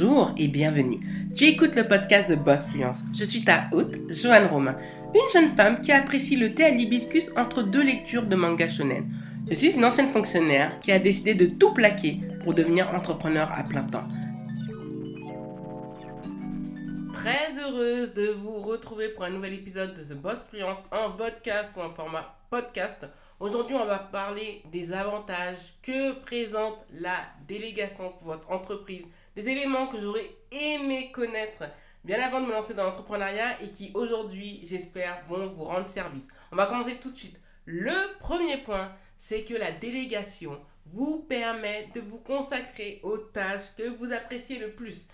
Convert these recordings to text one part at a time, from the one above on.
Bonjour et bienvenue. Tu écoutes le podcast de Boss Fluence. Je suis ta hôte, Joanne Romain, une jeune femme qui apprécie le thé à l'hibiscus entre deux lectures de manga shonen. Je suis une ancienne fonctionnaire qui a décidé de tout plaquer pour devenir entrepreneur à plein temps. Très heureuse de vous retrouver pour un nouvel épisode de The Boss Fluence en podcast ou en format podcast. Aujourd'hui, on va parler des avantages que présente la délégation pour votre entreprise des éléments que j'aurais aimé connaître bien avant de me lancer dans l'entrepreneuriat et qui aujourd'hui, j'espère, vont vous rendre service. On va commencer tout de suite. Le premier point, c'est que la délégation vous permet de vous consacrer aux tâches que vous appréciez le plus.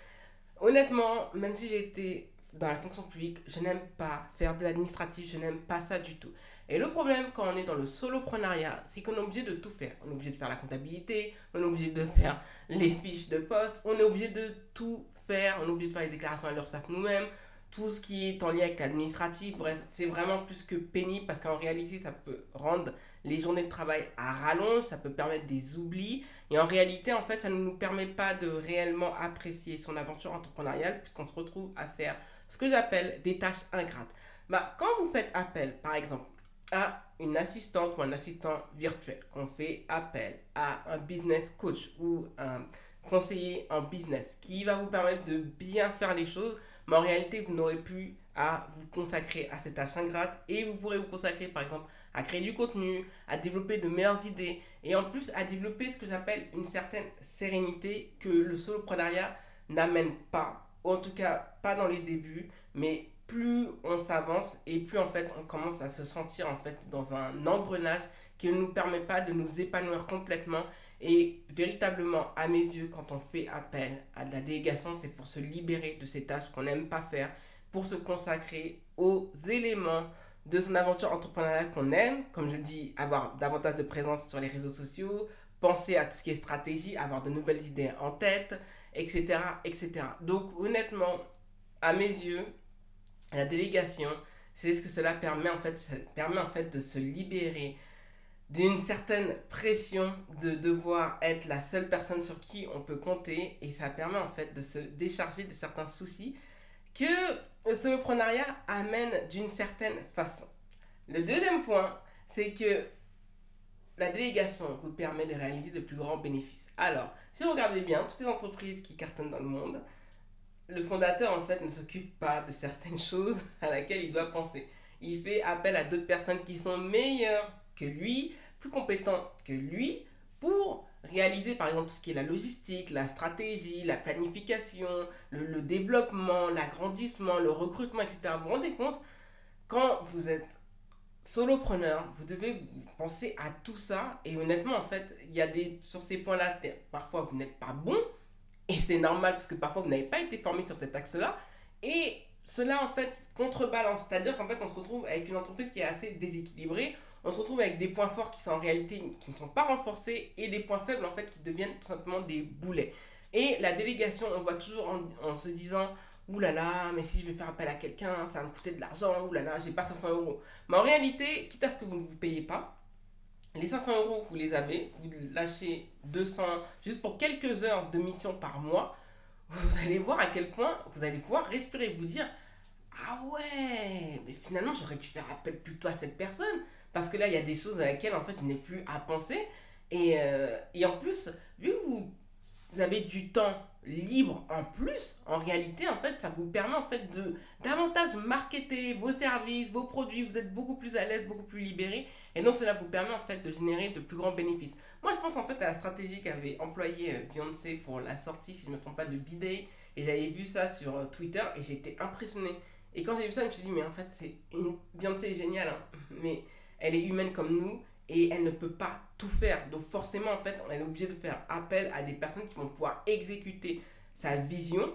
Honnêtement, même si j'ai été dans la fonction publique, je n'aime pas faire de l'administratif, je n'aime pas ça du tout. Et le problème quand on est dans le soloprenariat, c'est qu'on est obligé de tout faire. On est obligé de faire la comptabilité, on est obligé de faire les fiches de poste, on est obligé de tout faire, on est obligé de faire les déclarations à l'URSSAF nous-mêmes, tout ce qui est en lien avec l'administratif. Bref, c'est vraiment plus que pénible parce qu'en réalité, ça peut rendre les journées de travail à rallonge, ça peut permettre des oublis. Et en réalité, en fait, ça ne nous permet pas de réellement apprécier son aventure entrepreneuriale puisqu'on se retrouve à faire ce que j'appelle des tâches ingrates. Bah, quand vous faites appel, par exemple, à une assistante ou un assistant virtuel, qu'on fait appel à un business coach ou un conseiller en business qui va vous permettre de bien faire les choses, mais en réalité, vous n'aurez plus à vous consacrer à cette tâche ingrate et vous pourrez vous consacrer par exemple à créer du contenu, à développer de meilleures idées et en plus à développer ce que j'appelle une certaine sérénité que le soloprenariat n'amène pas, en tout cas pas dans les débuts, mais plus on s'avance et plus en fait on commence à se sentir en fait dans un engrenage qui ne nous permet pas de nous épanouir complètement. Et véritablement à mes yeux quand on fait appel à de la délégation c'est pour se libérer de ces tâches qu'on n'aime pas faire pour se consacrer aux éléments de son aventure entrepreneuriale qu'on aime comme je dis avoir davantage de présence sur les réseaux sociaux penser à tout ce qui est stratégie avoir de nouvelles idées en tête etc etc donc honnêtement à mes yeux la délégation, c'est ce que cela permet en fait, ça permet en fait de se libérer d'une certaine pression de devoir être la seule personne sur qui on peut compter et ça permet en fait de se décharger de certains soucis que le soloprenariat amène d'une certaine façon. Le deuxième point, c'est que la délégation vous permet de réaliser de plus grands bénéfices. Alors, si vous regardez bien, toutes les entreprises qui cartonnent dans le monde, le fondateur, en fait, ne s'occupe pas de certaines choses à laquelle il doit penser. Il fait appel à d'autres personnes qui sont meilleures que lui, plus compétentes que lui, pour réaliser, par exemple, tout ce qui est la logistique, la stratégie, la planification, le, développement, l'agrandissement, le recrutement, etc. Vous vous rendez compte, quand vous êtes solopreneur, vous devez penser à tout ça. Et honnêtement, en fait, il y a des, sur ces points-là, parfois vous n'êtes pas bon, et c'est normal parce que parfois vous n'avez pas été formé sur cet axe-là. Et cela en fait contrebalance. C'est-à-dire qu'en fait on se retrouve avec une entreprise qui est assez déséquilibrée. On se retrouve avec des points forts qui sont en réalité qui ne sont pas renforcés et des points faibles en fait qui deviennent tout simplement des boulets. Et la délégation, on voit toujours en, se disant Ouh là là, mais si je vais faire appel à quelqu'un, ça va me coûter de l'argent, ouh là là, j'ai pas 500 euros. Mais en réalité, quitte à ce que vous ne vous payez pas, les 500 euros, vous les avez, vous lâchez 200 juste pour quelques heures de mission par mois. Vous allez voir à quel point vous allez pouvoir respirer, vous dire Ah ouais, mais finalement j'aurais pu faire appel plutôt à cette personne. Parce que là, il y a des choses à laquelle en fait je n'ai plus à penser. Et, euh, et en plus, vu que vous vous avez du temps libre en plus, en réalité, en fait, ça vous permet en fait de davantage marketer vos services, vos produits, vous êtes beaucoup plus à l'aise, beaucoup plus libéré, et donc cela vous permet en fait de générer de plus grands bénéfices. Moi, je pense en fait à la stratégie qu'avait employée euh, Beyoncé pour la sortie, si je ne me trompe pas, de B-Day, et j'avais vu ça sur euh, Twitter, et j'étais impressionné. Et quand j'ai vu ça, je me suis dit, mais en fait, c'est une... Beyoncé est géniale, hein, mais elle est humaine comme nous, et elle ne peut pas tout faire. Donc forcément, en fait, on est obligé de faire appel à des personnes qui vont pouvoir exécuter sa vision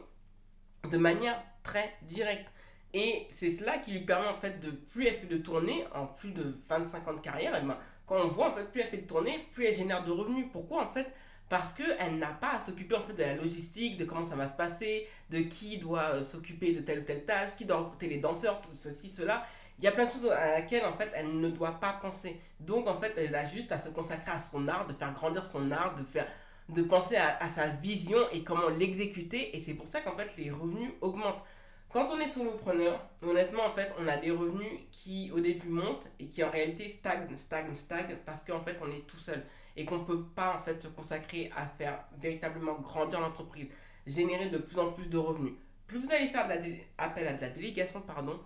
de manière très directe. Et c'est cela qui lui permet en fait de plus elle fait de tourner en plus de 25 ans de carrière, et ben, quand on voit en fait plus elle fait de tourner, plus elle génère de revenus. Pourquoi en fait? Parce qu'elle n'a pas à s'occuper en fait de la logistique, de comment ça va se passer, de qui doit euh, s'occuper de telle ou telle tâche, qui doit recruter les danseurs, tout ceci, cela il y a plein de choses à laquelle en fait elle ne doit pas penser. Donc en fait elle a juste à se consacrer à son art, de faire grandir son art, de faire de penser à, sa vision et comment l'exécuter. Et c'est pour ça qu'en fait, les revenus augmentent. Quand on est solopreneur, honnêtement, en fait, on a des revenus qui au début montent et qui en réalité stagnent, stagnent, stagnent parce qu'en fait, on est tout seul et qu'on ne peut pas en fait se consacrer à faire véritablement grandir l'entreprise, générer de plus en plus de revenus. Plus vous allez faire de la appel à de la délégation, pardon,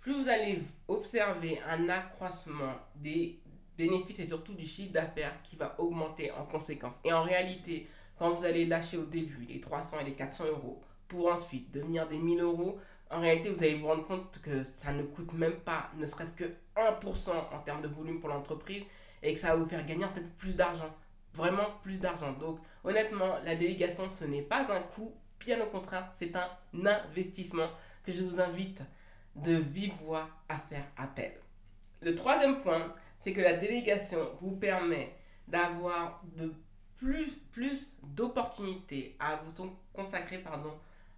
plus vous allez observer un accroissement des bénéfices et surtout du chiffre d'affaires qui va augmenter en conséquence. Et en réalité, quand vous allez lâcher au début les 300 et les 400 euros pour ensuite devenir des 1000 euros, en réalité, vous allez vous rendre compte que ça ne coûte même pas, ne serait-ce que 1% en termes de volume pour l'entreprise et que ça va vous faire gagner en fait plus d'argent. Vraiment plus d'argent. Donc, honnêtement, la délégation, ce n'est pas un coût, bien au contraire, c'est un investissement que je vous invite de vive voix à faire appel. Le troisième point, c'est que la délégation vous permet d'avoir de plus, plus d'opportunités à vous consacrer pardon,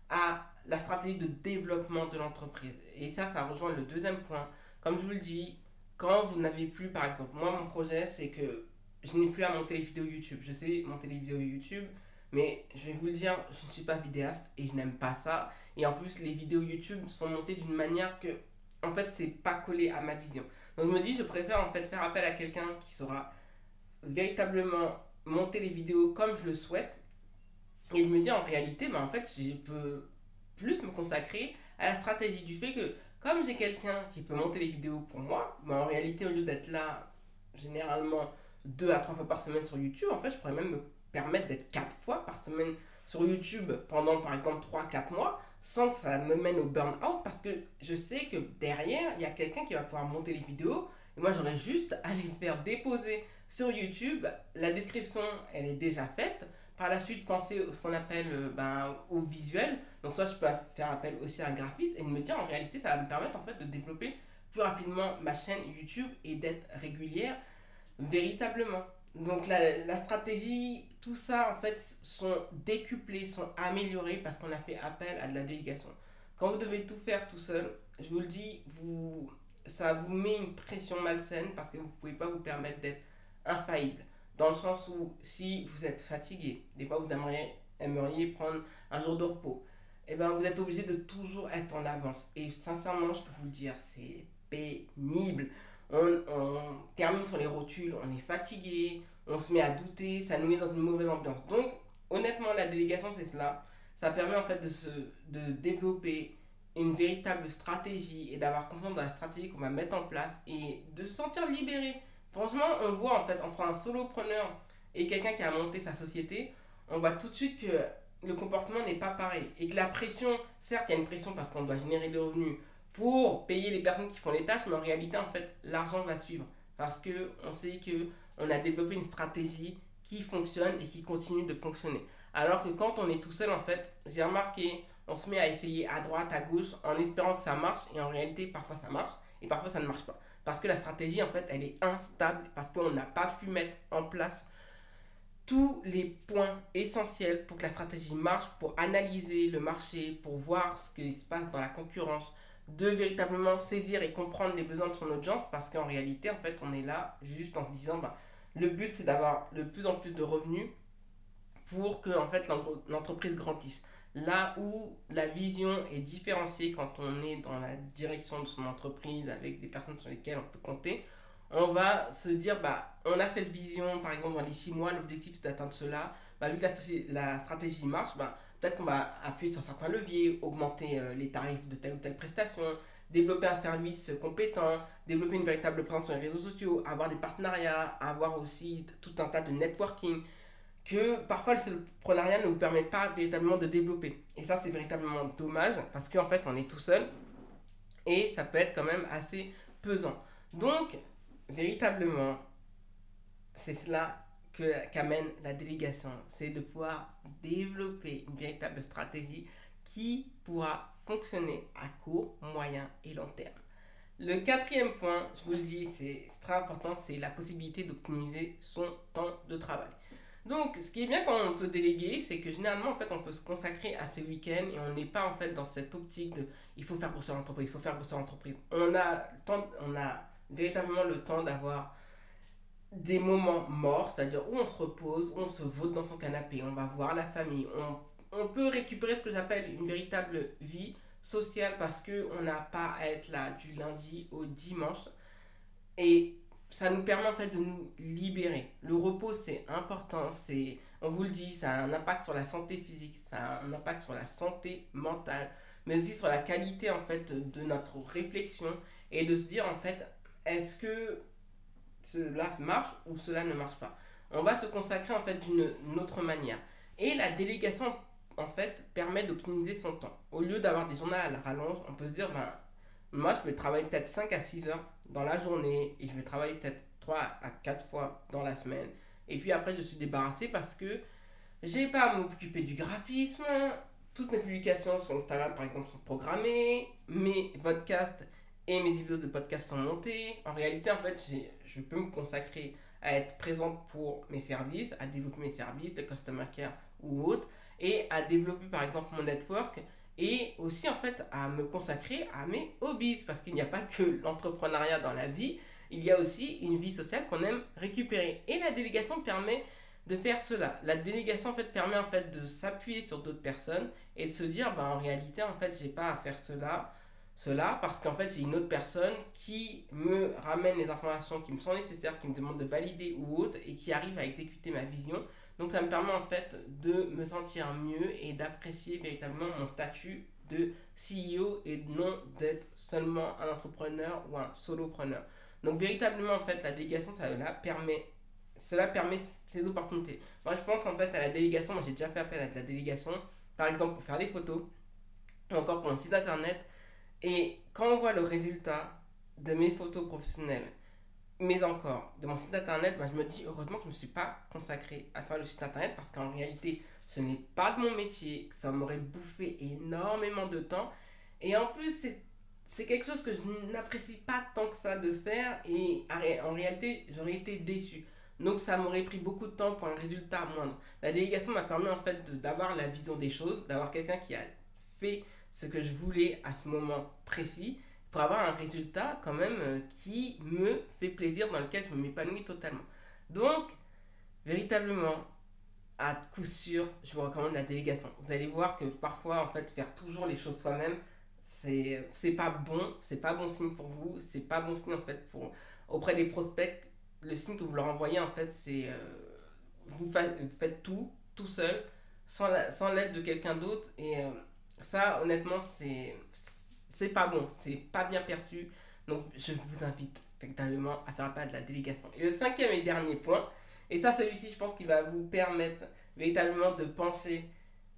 à la stratégie de développement de l'entreprise. Et ça, ça rejoint le deuxième point. Comme je vous le dis, quand vous n'avez plus, par exemple, moi, mon projet, c'est que je n'ai plus à monter les vidéos YouTube. Je sais monter les vidéos YouTube, mais je vais vous le dire, je ne suis pas vidéaste et je n'aime pas ça. Et en plus, les vidéos YouTube sont montées d'une manière que, en fait, c'est pas collé à ma vision. Donc, je me dis, je préfère en fait faire appel à quelqu'un qui saura véritablement monter les vidéos comme je le souhaite et de me dire en réalité, ben, en fait, je peux plus me consacrer à la stratégie du fait que comme j'ai quelqu'un qui peut monter les vidéos pour moi, ben, en réalité, au lieu d'être là généralement deux à trois fois par semaine sur YouTube, en fait, je pourrais même me permettre d'être quatre fois par semaine sur YouTube pendant par exemple 3-4 mois sans que ça me mène au burn-out parce que je sais que derrière, il y a quelqu'un qui va pouvoir monter les vidéos et moi j'aurais juste à les faire déposer sur YouTube. La description, elle est déjà faite. Par la suite, penser à ce qu'on appelle euh, ben, au visuel. Donc, soit je peux faire appel aussi à un graphiste et me dire en réalité, ça va me permettre en fait de développer plus rapidement ma chaîne YouTube et d'être régulière véritablement. Donc, la, la, stratégie, tout ça en fait sont décuplés, sont améliorés parce qu'on a fait appel à de la délégation. Quand vous devez tout faire tout seul, je vous le dis, vous, ça vous met une pression malsaine parce que vous ne pouvez pas vous permettre d'être infaillible. Dans le sens où si vous êtes fatigué, des fois vous aimeriez, aimeriez prendre un jour de repos, et eh ben vous êtes obligé de toujours être en avance. Et sincèrement, je peux vous le dire, c'est pénible. On, on, termine sur les rotules, on est fatigué, on se met à douter, ça nous met dans une mauvaise ambiance. Donc, honnêtement, la délégation, c'est cela. Ça permet en fait de, se, de développer une véritable stratégie et d'avoir confiance dans la stratégie qu'on va mettre en place et de se sentir libéré. Franchement, on voit en fait entre un solopreneur et quelqu'un qui a monté sa société, on voit tout de suite que le comportement n'est pas pareil. Et que la pression, certes, il y a une pression parce qu'on doit générer des revenus pour payer les personnes qui font les tâches, mais en réalité, en fait, l'argent va suivre. Parce qu'on sait qu'on a développé une stratégie qui fonctionne et qui continue de fonctionner. Alors que quand on est tout seul, en fait, j'ai remarqué, on se met à essayer à droite, à gauche, en espérant que ça marche, et en réalité, parfois ça marche, et parfois ça ne marche pas. Parce que la stratégie, en fait, elle est instable, parce qu'on n'a pas pu mettre en place tous les points essentiels pour que la stratégie marche, pour analyser le marché, pour voir ce qui se passe dans la concurrence, de véritablement saisir et comprendre les besoins de son audience, parce qu'en réalité, en fait, on est là juste en se disant, bah, le but, c'est d'avoir de plus en plus de revenus pour que, en fait, l'entreprise grandisse. Là où la vision est différenciée quand on est dans la direction de son entreprise avec des personnes sur lesquelles on peut compter, on va se dire, bah, on a cette vision, par exemple, dans les six mois, l'objectif c'est d'atteindre cela. Bah, vu que la, stratégie marche, bah, peut-être qu'on va appuyer sur certains leviers, augmenter euh, les tarifs de telle ou telle prestation, développer un service compétent, développer une véritable présence sur les réseaux sociaux, avoir des partenariats, avoir aussi tout un tas de networking que parfois le soloprenariat ne vous permet pas véritablement de développer. Et ça, c'est véritablement dommage parce qu'en fait, on est tout seul et ça peut être quand même assez pesant. Donc, véritablement, c'est cela qu'amène la délégation, c'est de pouvoir développer une véritable stratégie qui pourra fonctionner à court, moyen et long terme. Le quatrième point, je vous le dis, c'est très important, c'est la possibilité d'optimiser son temps de travail. Donc, ce qui est bien quand on peut déléguer, c'est que généralement, en fait, on peut se consacrer à ses week-ends et on n'est pas, en fait, dans cette optique de il faut faire grossir l'entreprise, il faut faire grossir l'entreprise. On a, on a véritablement le temps d'avoir des moments morts, c'est-à-dire où on se repose, on se vote dans son canapé, on va voir la famille, on, on peut récupérer ce que j'appelle une véritable vie sociale parce qu'on n'a pas à être là du lundi au dimanche. Et ça nous permet en fait de nous libérer. Le repos, c'est important, c'est, on vous le dit, ça a un impact sur la santé physique, ça a un impact sur la santé mentale, mais aussi sur la qualité en fait de notre réflexion et de se dire en fait, est-ce que cela marche ou cela ne marche pas. On va se consacrer en fait d'une autre manière. Et la délégation en fait permet d'optimiser son temps. Au lieu d'avoir des journées à la rallonge, on peut se dire ben moi je vais travailler peut-être 5 à 6 heures dans la journée et je vais travailler peut-être 3 à 4 fois dans la semaine. Et puis après je suis débarrassé parce que j'ai pas à m'occuper du graphisme. Toutes mes publications sur Instagram par exemple sont programmées, mes podcasts et mes vidéos de podcast sont montées. En réalité en fait je peux me consacrer à être présente pour mes services, à développer mes services de customer care ou autres, et à développer par exemple mon network, et aussi en fait à me consacrer à mes hobbies, parce qu'il n'y a pas que l'entrepreneuriat dans la vie, il y a aussi une vie sociale qu'on aime récupérer. Et la délégation permet de faire cela. La délégation en fait permet en fait de s'appuyer sur d'autres personnes et de se dire bah en réalité en fait j'ai pas à faire cela cela parce qu'en fait, j'ai une autre personne qui me ramène les informations qui me sont nécessaires, qui me demande de valider ou autre et qui arrive à exécuter ma vision. Donc ça me permet en fait de me sentir mieux et d'apprécier véritablement mon statut de CEO et non d'être seulement un entrepreneur ou un solopreneur. Donc véritablement en fait la délégation ça permet cela permet ces opportunités. Moi je pense en fait à la délégation, moi j'ai déjà fait appel à la délégation par exemple pour faire des photos ou encore pour un site internet et quand on voit le résultat de mes photos professionnelles, mais encore de mon site internet, ben, je me dis heureusement que je ne me suis pas consacré à faire le site internet parce qu'en réalité, ce n'est pas de mon métier, ça m'aurait bouffé énormément de temps. Et en plus, c'est quelque chose que je n'apprécie pas tant que ça de faire et en réalité, j'aurais été déçu. Donc ça m'aurait pris beaucoup de temps pour un résultat moindre. La délégation m'a permis en fait d'avoir la vision des choses, d'avoir quelqu'un qui a fait ce que je voulais à ce moment précis pour avoir un résultat quand même euh, qui me fait plaisir, dans lequel je me m'épanouis totalement. Donc, véritablement, à coup sûr, je vous recommande la délégation. Vous allez voir que parfois, en fait, faire toujours les choses soi-même, c'est pas bon, c'est pas bon signe pour vous, c'est pas bon signe en fait pour auprès des prospects. Le signe que vous leur envoyez en fait, c'est euh, vous, faites tout tout seul, sans l'aide de quelqu'un d'autre et euh, ça, honnêtement, c'est c'est pas bon, c'est pas bien perçu. Donc, je vous invite véritablement à faire à de la délégation. Et le cinquième et dernier point, et ça, celui-ci, je pense qu'il va vous permettre véritablement de pencher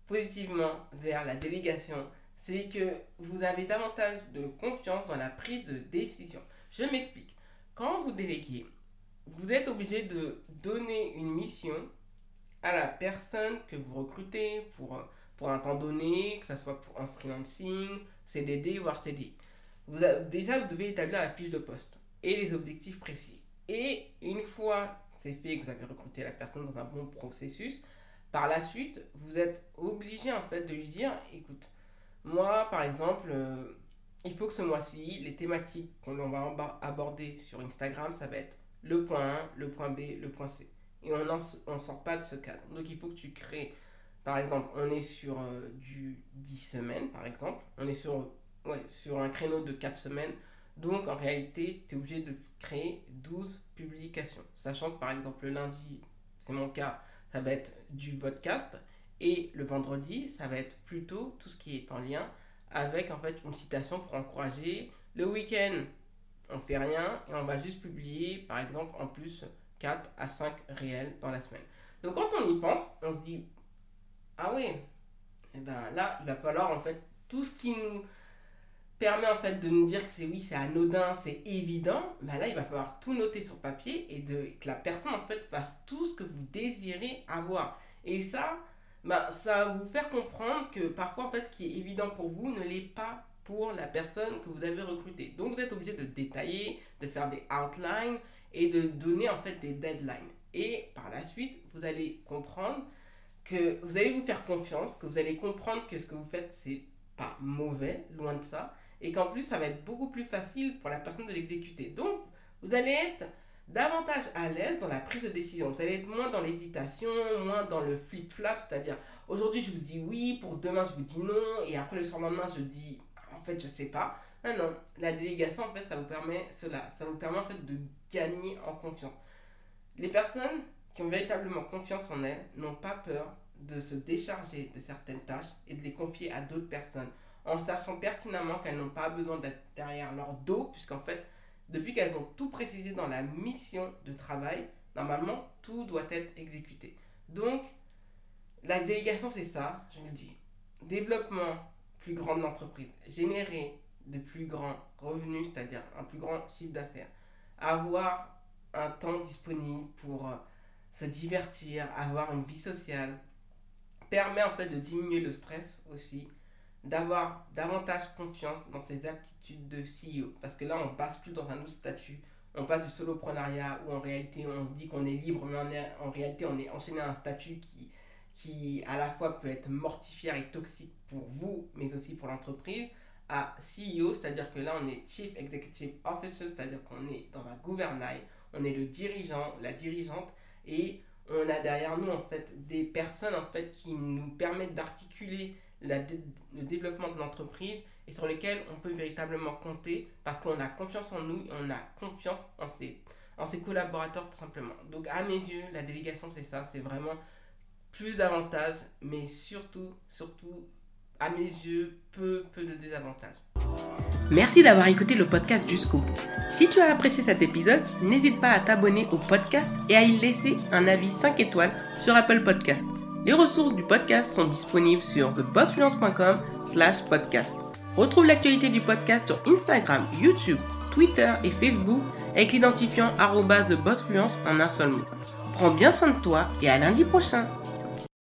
positivement vers la délégation, c'est que vous avez davantage de confiance dans la prise de décision. Je m'explique. Quand vous déléguez, vous êtes obligé de donner une mission à la personne que vous recrutez pour pour un temps donné, que ce soit pour un freelancing, CDD ou RCD. Vous déjà, vous devez établir la fiche de poste et les objectifs précis. Et une fois c'est fait, que vous avez recruté la personne dans un bon processus, par la suite, vous êtes obligé en fait de lui dire, écoute, moi par exemple, euh, il faut que ce mois-ci, les thématiques qu'on va aborder sur Instagram, ça va être le point 1, le point B, le point C. Et on ne sort pas de ce cadre. Donc il faut que tu crées par exemple, on est sur euh, du 10 semaines, par exemple. On est sur, ouais, sur un créneau de 4 semaines. Donc, en réalité, tu es obligé de créer 12 publications. Sachant que, par exemple, le lundi, c'est mon cas, ça va être du podcast. Et le vendredi, ça va être plutôt tout ce qui est en lien avec, en fait, une citation pour encourager. Le week-end, on fait rien et on va juste publier, par exemple, en plus 4 à 5 réels dans la semaine. Donc, quand on y pense, on se dit, ah oui, et eh ben là, il va falloir en fait tout ce qui nous permet en fait de nous dire que c'est oui, c'est anodin, c'est évident, ben là, il va falloir tout noter sur papier et de, que la personne en fait fasse tout ce que vous désirez avoir. Et ça, ben, ça va vous faire comprendre que parfois en fait ce qui est évident pour vous ne l'est pas pour la personne que vous avez recrutée. Donc vous êtes obligé de détailler, de faire des outlines et de donner en fait des deadlines. Et par la suite, vous allez comprendre que vous allez vous faire confiance, que vous allez comprendre que ce que vous faites, c'est pas mauvais, loin de ça, et qu'en plus, ça va être beaucoup plus facile pour la personne de l'exécuter. Donc, vous allez être davantage à l'aise dans la prise de décision. Vous allez être moins dans l'hésitation, moins dans le flip-flop, c'est-à-dire aujourd'hui je vous dis oui, pour demain je vous dis non, et après le surlendemain je dis en fait je sais pas. Non, non, la délégation en fait ça vous permet cela, ça vous permet en fait de gagner en confiance. Les personnes qui ont véritablement confiance en elles n'ont pas peur de se décharger de certaines tâches et de les confier à d'autres personnes en sachant pertinemment qu'elles n'ont pas besoin d'être derrière leur dos, puisqu'en fait, depuis qu'elles ont tout précisé dans la mission de travail, normalement, tout doit être exécuté. Donc, la délégation, c'est ça, je le dis. Développement plus grand de générer de plus grands revenus, c'est-à-dire un plus grand chiffre d'affaires, avoir un temps disponible pour euh, se divertir, avoir une vie sociale, permet en fait de diminuer le stress aussi, d'avoir davantage confiance dans ses aptitudes de CEO. Parce que là, on passe plus dans un autre statut. On passe du soloprenariat où en réalité on se dit qu'on est libre, mais en réalité on est enchaîné à un statut qui, qui à la fois peut être mortifiant et toxique pour vous, mais aussi pour l'entreprise, à CEO, c'est-à-dire que là on est Chief Executive Officer, c'est-à-dire qu'on est dans un gouvernail, on est le dirigeant, la dirigeante, et on a derrière nous en fait des personnes en fait qui nous permettent d'articuler le développement de l'entreprise et sur lesquels on peut véritablement compter parce qu'on a confiance en nous et on a confiance en ses, en collaborateurs tout simplement. Donc à mes yeux, la délégation c'est ça, c'est vraiment plus d'avantages, mais surtout, surtout, à mes yeux, peu, peu de désavantages. Merci d'avoir écouté le podcast jusqu'au bout. Si tu as apprécié cet épisode, n'hésite pas à t'abonner au podcast et à y laisser un avis 5 étoiles sur Apple Podcast. Les ressources du podcast sont disponibles sur thebossfluence.com slash podcast. Retrouve l'actualité du podcast sur Instagram, YouTube, Twitter et Facebook avec l'identifiant thebossfluence en un seul mot. Prends bien soin de toi et à lundi prochain